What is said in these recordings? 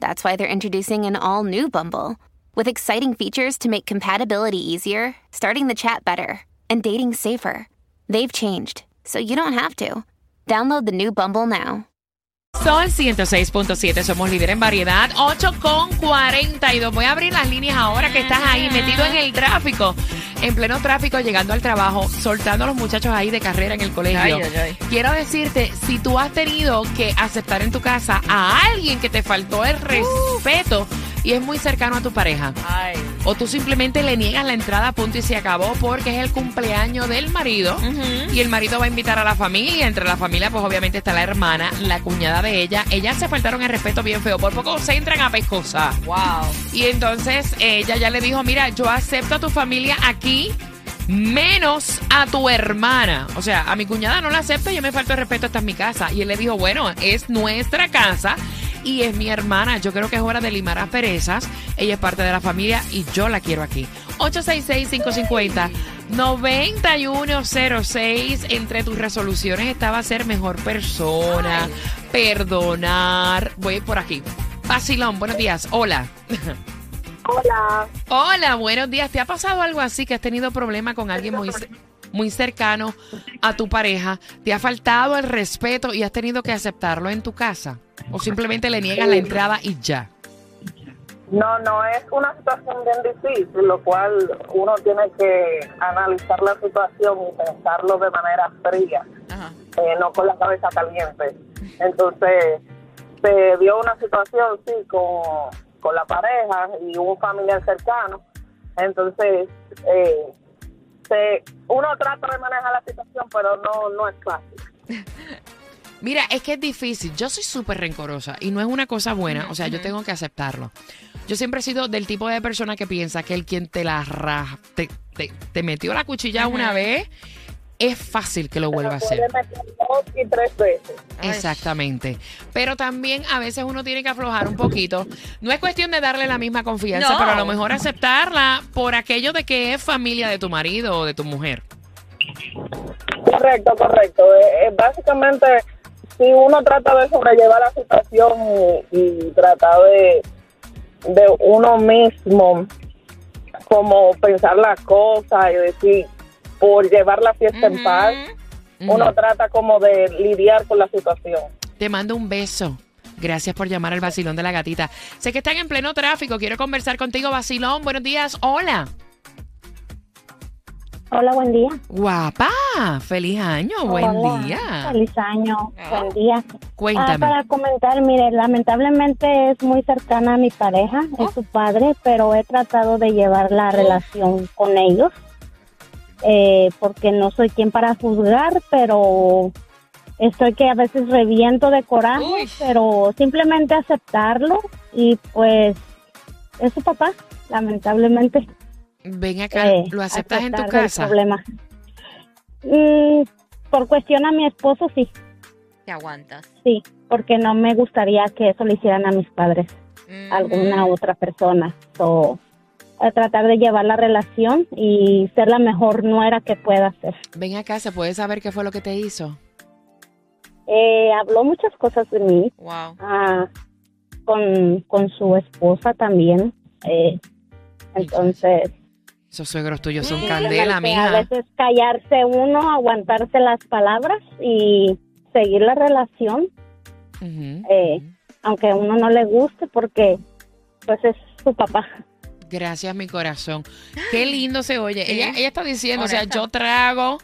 that's why they're introducing an all new Bumble with exciting features to make compatibility easier, starting the chat better, and dating safer. They've changed, so you don't have to. Download the new Bumble now. Sol 106.7, somos líder en variedad. 8 con 42. Voy a abrir las líneas ahora que estás ahí metido en el tráfico. En pleno tráfico, llegando al trabajo, soltando a los muchachos ahí de carrera en el colegio. Ay, ay, ay. Quiero decirte, si tú has tenido que aceptar en tu casa a alguien que te faltó el respeto y es muy cercano a tu pareja. Ay. O tú simplemente le niegas la entrada, punto y se acabó, porque es el cumpleaños del marido. Y el marido va a invitar a la familia. Entre la familia, pues obviamente está la hermana, la cuñada de ella. Ellas se faltaron el respeto bien feo. Por poco se entran a pescosa. Wow. Y entonces ella ya le dijo: Mira, yo acepto a tu familia aquí. Menos a tu hermana. O sea, a mi cuñada no la acepto, yo me falto el respeto, esta es mi casa. Y él le dijo, bueno, es nuestra casa y es mi hermana. Yo creo que es hora de limar asperezas. Ella es parte de la familia y yo la quiero aquí. 866-550-9106. Entre tus resoluciones estaba ser mejor persona, perdonar. Voy por aquí. Vacilón, buenos días. Hola. Hola, Hola, buenos días. ¿Te ha pasado algo así que has tenido problema con alguien muy, ce- muy cercano a tu pareja? ¿Te ha faltado el respeto y has tenido que aceptarlo en tu casa? ¿O simplemente le niegas la entrada y ya? no, no es una situación bien difícil, lo cual uno tiene que analizar la situación y pensarlo de manera fría, eh, no con la cabeza caliente. Entonces, se dio una situación, sí, con, con la pareja y un familiar cercano. Entonces, eh, se, uno trata de manejar la situación, pero no, no es fácil. Mira, es que es difícil. Yo soy súper rencorosa y no es una cosa buena. O sea, yo tengo que aceptarlo. Yo siempre he sido del tipo de persona que piensa que el quien te la ra- te, te, te metió la cuchilla una vez, es fácil que lo vuelva a hacer. Dos y tres veces. Exactamente. Pero también a veces uno tiene que aflojar un poquito. No es cuestión de darle la misma confianza, No. pero a lo mejor aceptarla por aquello de que es familia de tu marido o de tu mujer. Correcto, correcto. Eh, eh, básicamente, si uno trata de sobrellevar la situación y, y trata de, de uno mismo, como pensar las cosas y decir, por llevar la fiesta en paz, uno trata como de lidiar con la situación. Te mando un beso. Gracias por llamar al vacilón de la gatita. Sé que están en pleno tráfico. Quiero conversar contigo, vacilón. Buenos días. Hola. Hola, buen día. Guapa. Feliz año. Buen Hola, día. Feliz año. Ah. Buen día. Cuéntame. Ah, para comentar, mire, lamentablemente es muy cercana a mi pareja, Oh. es su padre, pero he tratado de llevar la relación con ellos, eh, porque no soy quien para juzgar, pero estoy que a veces reviento de coraje, Uy. pero simplemente aceptarlo y pues es su papá, lamentablemente. Ven acá. eh, ¿Lo aceptas en tu aceptar el casa? problema. Mm, por cuestión a mi esposo, sí. Te aguantas. Sí, porque no me gustaría que eso le hicieran a mis padres, Mm. alguna otra persona. So, a tratar de llevar la relación y ser la mejor nuera que pueda ser. Ven acá. ¿Se puede saber qué fue lo que te hizo? Eh, habló muchas cosas de mí, Wow. ah, con, con su esposa también. eh, entonces, Esos suegros tuyos son candela, a mija. veces callarse uno, aguantarse las palabras y seguir la relación, eh, aunque a uno no le guste porque pues es su papá. Gracias, mi corazón. Qué lindo se oye. Ella, ella está diciendo, o sea, yo trago,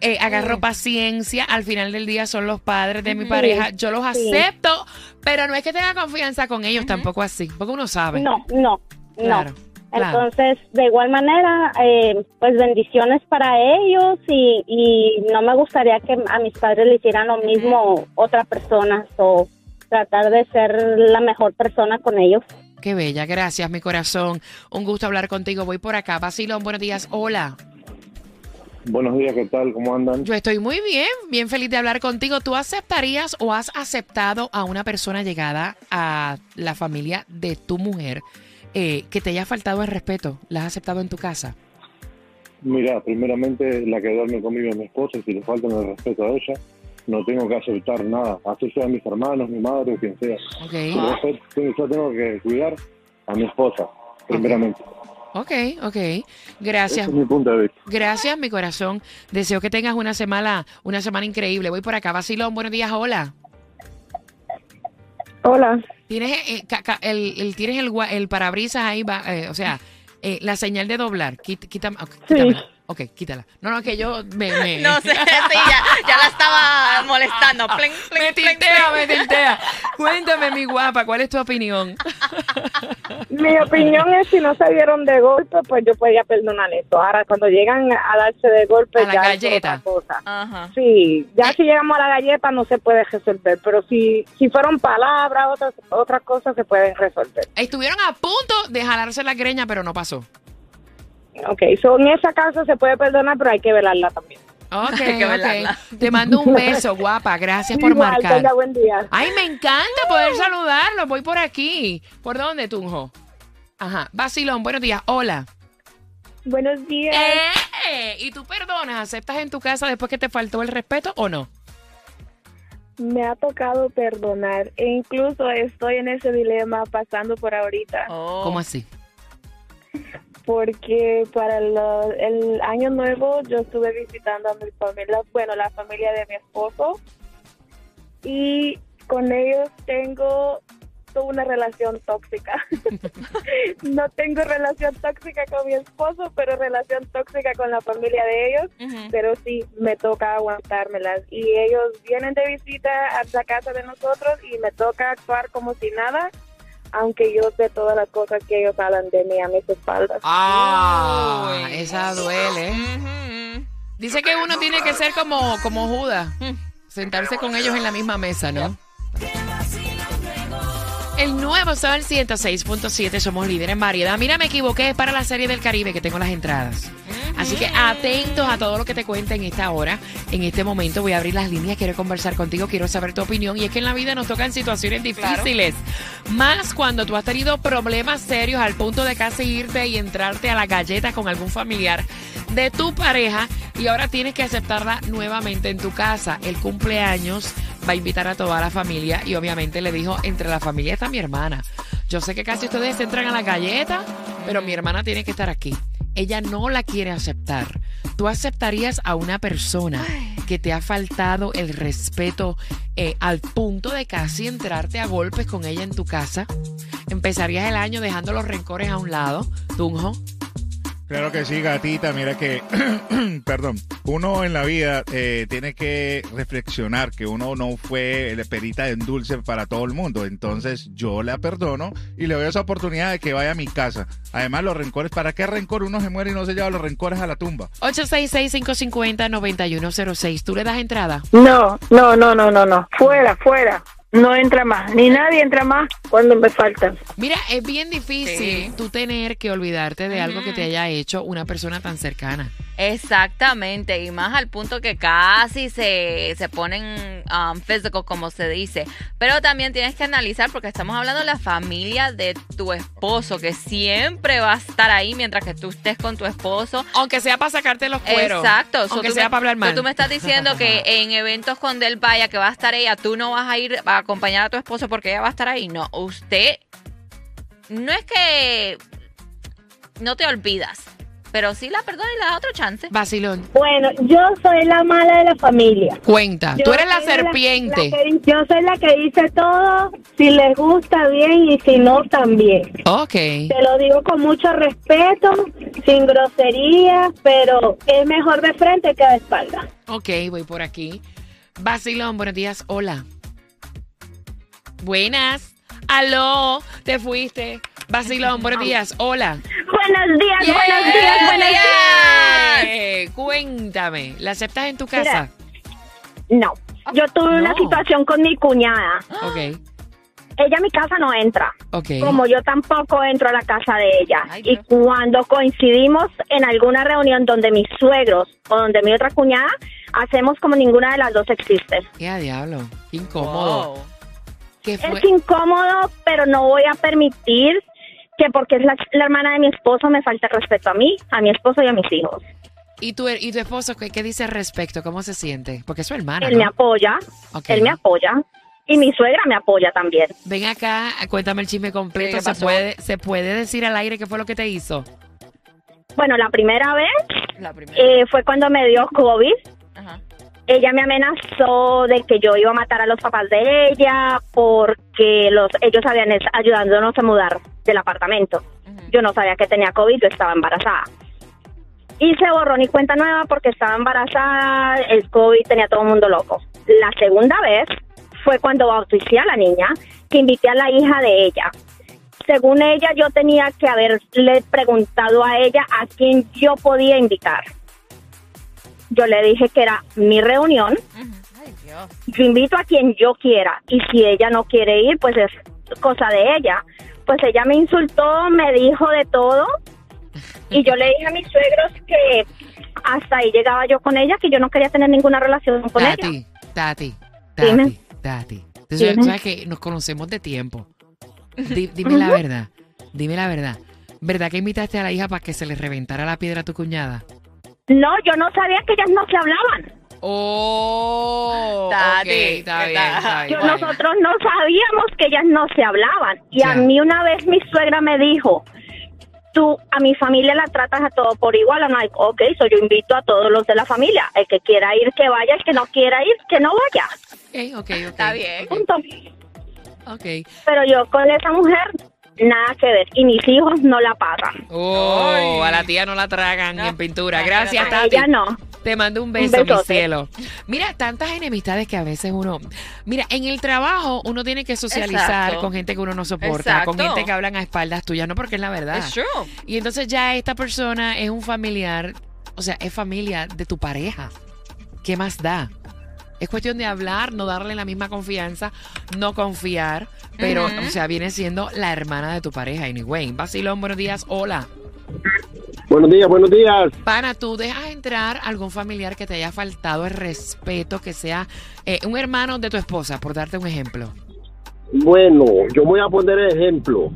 eh, agarro paciencia, al final del día son los padres de mi pareja, yo los Sí. acepto, pero no es que tenga confianza con ellos, tampoco así, porque uno sabe. No, no, Claro, no. claro. Entonces, de igual manera, eh, pues bendiciones para ellos y, y no me gustaría que a mis padres le hicieran lo mismo otra persona o tratar de ser la mejor persona con ellos. Qué bella, gracias, mi corazón. Un gusto hablar contigo. Voy por acá. Basilón, buenos días. Hola. Buenos días, ¿qué tal? ¿Cómo andan? Yo estoy muy bien, bien feliz de hablar contigo. ¿Tú aceptarías o has aceptado a una persona llegada a la familia de tu mujer eh, que te haya faltado el respeto? ¿La has aceptado en tu casa? Mira, primeramente la que duerme conmigo es mi esposa si le faltan el respeto a ella, no tengo que aceptar nada, así sea mis hermanos, mi madre o quien sea. Ok. Pero después yo tengo que cuidar a mi esposa, primeramente. Ok, ok. Gracias. es mi punto de vista. Gracias, mi corazón. Deseo que tengas una semana, una semana increíble. Voy por acá. Basilón, buenos días. Hola. Hola. Tienes, eh, el, el- tienes el, gua- el parabrisas ahí, va, eh, o sea, eh, la señal de doblar. Quít- quítame- quítamela. Ok, quítala. No, no, que yo me... me No sé, sí, ya, ya la estaba molestando. Pling, me pling. me tiltea. Cuéntame, mi guapa, ¿cuál es tu opinión? Mi opinión es si no se dieron de golpe, pues yo podía perdonar esto. Ahora, cuando llegan a darse de golpe, A la ya es galleta. otra cosa. Ajá. Sí, ya si llegamos a la galleta no se puede resolver, pero si, si fueron palabras, otras, otras cosas se pueden resolver. Estuvieron a punto de jalarse la greña, pero no pasó. Ok, so en esa casa se puede perdonar, pero hay que velarla también. Ok, Hay que ok. velarla. Te mando un beso, guapa. Gracias por Igual, marcar. tenga buen día. Ay, me encanta poder saludarlo. Voy por aquí. ¿Por dónde, Tunjo? Ajá. Basilón, buenos días. Hola. Buenos días. ¡Eh! ¿Y tú perdonas? ¿Aceptas en tu casa después que te faltó el respeto o no? Me ha tocado perdonar e incluso estoy en ese dilema pasando por ahorita Oh. ¿Cómo así? Porque para lo- el año nuevo yo estuve visitando a mi familia, bueno, la familia de mi esposo y con ellos tengo una relación tóxica. no tengo relación tóxica con mi esposo, pero relación tóxica con la familia de ellos. Pero sí me toca aguantármelas y ellos vienen de visita a la casa de nosotros y me toca actuar como si nada aunque yo sé todas las cosas que ellos hablan de mí a mis espaldas Ah, Uy. esa duele. Dice que uno tiene que ser como, como Judas. Sentarse con ellos en la misma mesa, ¿no? El nuevo Sol 106.7, somos líderes en variedad. Mira, me equivoqué, es para la serie del Caribe que tengo las entradas. Así que atentos a todo lo que te cuente en esta hora. En este momento voy a abrir las líneas, quiero conversar contigo, quiero saber tu opinión. Y es que en la vida nos tocan situaciones difíciles. Más cuando tú has tenido problemas serios al punto de casi irte y entrarte a la galleta con algún familiar de tu pareja y ahora tienes que aceptarla nuevamente en tu casa. El cumpleaños va a invitar a toda la familia y obviamente le dijo, entre la familia está mi hermana. Yo sé que casi ustedes entran a la galleta, pero mi hermana tiene que estar aquí. Ella no la quiere aceptar. ¿Tú aceptarías a una persona que te ha faltado el respeto eh, al punto de casi entrarte a golpes con ella en tu casa? ¿Empezarías el año dejando los rencores a un lado, Tunjo? Claro que sí, gatita. Mira que, perdón, uno en la vida eh, tiene que reflexionar que uno no fue el perita en dulce para todo el mundo. Entonces yo la perdono y le doy esa oportunidad de que vaya a mi casa. Además, los rencores, ¿para qué rencor? Uno se muere y no se lleva los rencores a la tumba. 866-550-9106. ¿Tú le das entrada? No, no, no, no, no, no. Fuera, fuera. No entra más. Ni nadie entra más cuando me faltan. Mira, es bien difícil Sí. tú tener que olvidarte de algo que te haya hecho una persona tan cercana. Exactamente, y más al punto que casi se, se ponen um, como se dice. Pero también tienes que analizar, porque estamos hablando de la familia de tu esposo, que siempre va a estar ahí mientras que tú estés con tu esposo. Aunque sea para sacarte los cueros. Exacto. So, Aunque sea me- para hablar so, mal. tú me estás diciendo que en eventos con él vaya, que va a estar ella, tú no vas a ir a acompañar a tu esposo porque ella va a estar ahí. No, usted no es que no te olvidas, pero sí la perdona y le da otro chance. Vacilón, Bueno, yo soy la mala de la familia. cuenta. Yo Tú eres la serpiente. la que- yo soy la que dice todo, si les gusta bien y si no también. Ok. Te lo digo con mucho respeto, sin grosería, pero es mejor de frente que de espalda. Ok, voy por aquí. Vacilón, buenos días. Hola. Buenas. Aló, te fuiste. Vacilón, buenos días. Hola. Buenos días, buenos días, buenos días. Eh, Cuéntame, ¿la aceptas en tu casa? No, yo tuve una situación con mi cuñada. Ok. ella a mi casa no entra. Ok. Como yo tampoco entro a la casa de ella. Ay, y cuando coincidimos en alguna reunión donde mis suegros o donde mi otra cuñada, hacemos como ninguna de las dos existe. ¿Qué a diablo? Qué incómodo. Wow. Es incómodo, pero no voy a permitir que porque es la, la hermana de mi esposo me falte el respeto a mí, a mi esposo y a mis hijos. ¿Y tu, ¿Y tu esposo qué, qué dice al respecto? ¿Cómo se siente? Porque es su hermana, Él ¿no? me apoya, Ok. él me apoya y mi suegra me apoya también. Ven acá, cuéntame el chisme completo. ¿Qué ¿Se puede, ¿Se puede decir al aire qué fue lo que te hizo? Bueno, la primera vez La primera. eh, fue cuando me dio COVID. Ajá. Ella me amenazó de que yo iba a matar a los papás de ella porque los ellos habían ayudándonos a mudar del apartamento. Yo no sabía que tenía COVID, yo estaba embarazada. Y se borró mi cuenta nueva porque estaba embarazada, el COVID tenía todo el mundo loco. La segunda vez fue cuando bauticé a la niña, que invité a la hija de ella. Según ella, yo tenía que haberle preguntado a ella a quién yo podía invitar. Yo le dije que era mi reunión, Ujú. Ay, Dios. yo invito a quien yo quiera y si ella no quiere ir, pues es cosa de ella. Pues ella me insultó, me dijo de todo y yo le dije a mis suegros que hasta ahí llegaba yo con ella, que yo no quería tener ninguna relación con ella. Tati, Tati, Dime. Tati, Tati. Tú sabes, Dime. sabes que nos conocemos de tiempo. Di- dime la verdad, dime la verdad. ¿Verdad que invitaste a la hija para que se le reventara la piedra a tu cuñada? No, yo no sabía que ellas no se hablaban. Oh, Tati, ok, está bien, ¿verdad? está bien. Yo- nosotros no sabíamos que ellas no se hablaban. Y a mí una vez mi suegra me dijo, tú a mi familia la tratas a todo por igual. I'm like, ok, so yo invito a todos los de la familia. El que quiera ir, que vaya. El que no quiera ir, que no vaya. Ok, ok, ok. Está bien. Punto. Ok. Pero yo con esa mujer, nada que ver. Y mis hijos no la pagan. Oh, Ay. a la tía no la tragan No, ni en pintura. Gracias. A Tati. ella no. Te mando un Un beso, mi besote. cielo. Mira, tantas enemistades que a veces uno. Mira, en el trabajo uno tiene que socializar Exacto. con gente que uno no soporta, con gente que hablan a espaldas tuyas, no porque es la verdad. True. Y entonces ya esta persona es un familiar, o sea, es familia de tu pareja. ¿Qué más da? Es cuestión de hablar, no darle la misma confianza, no confiar, pero, o sea, viene siendo la hermana de tu pareja. Anyway, Basilón, buenos días, hola. Buenos días, buenos días. Pana, tú dejas entrar algún familiar que te haya faltado el respeto, que sea eh, un hermano de tu esposa, por darte un ejemplo. Bueno, yo voy a poner ejemplo.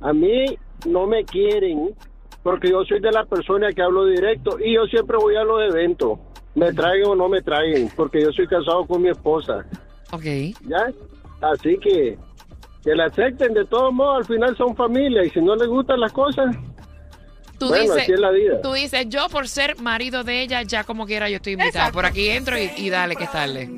A mí no me quieren porque yo soy de la persona que hablo directo y yo siempre voy a los eventos. Me traigan o no me traigan, porque yo soy casado con mi esposa. Ok. ¿Ya? Así que que la acepten de todos modos, al final son familia y si no les gustan las cosas, Tú bueno, dices, así es la vida. tú dices, yo por ser marido de ella, ya como quiera yo estoy invitada. Exacto. Por aquí entro y, y dale que es tarde.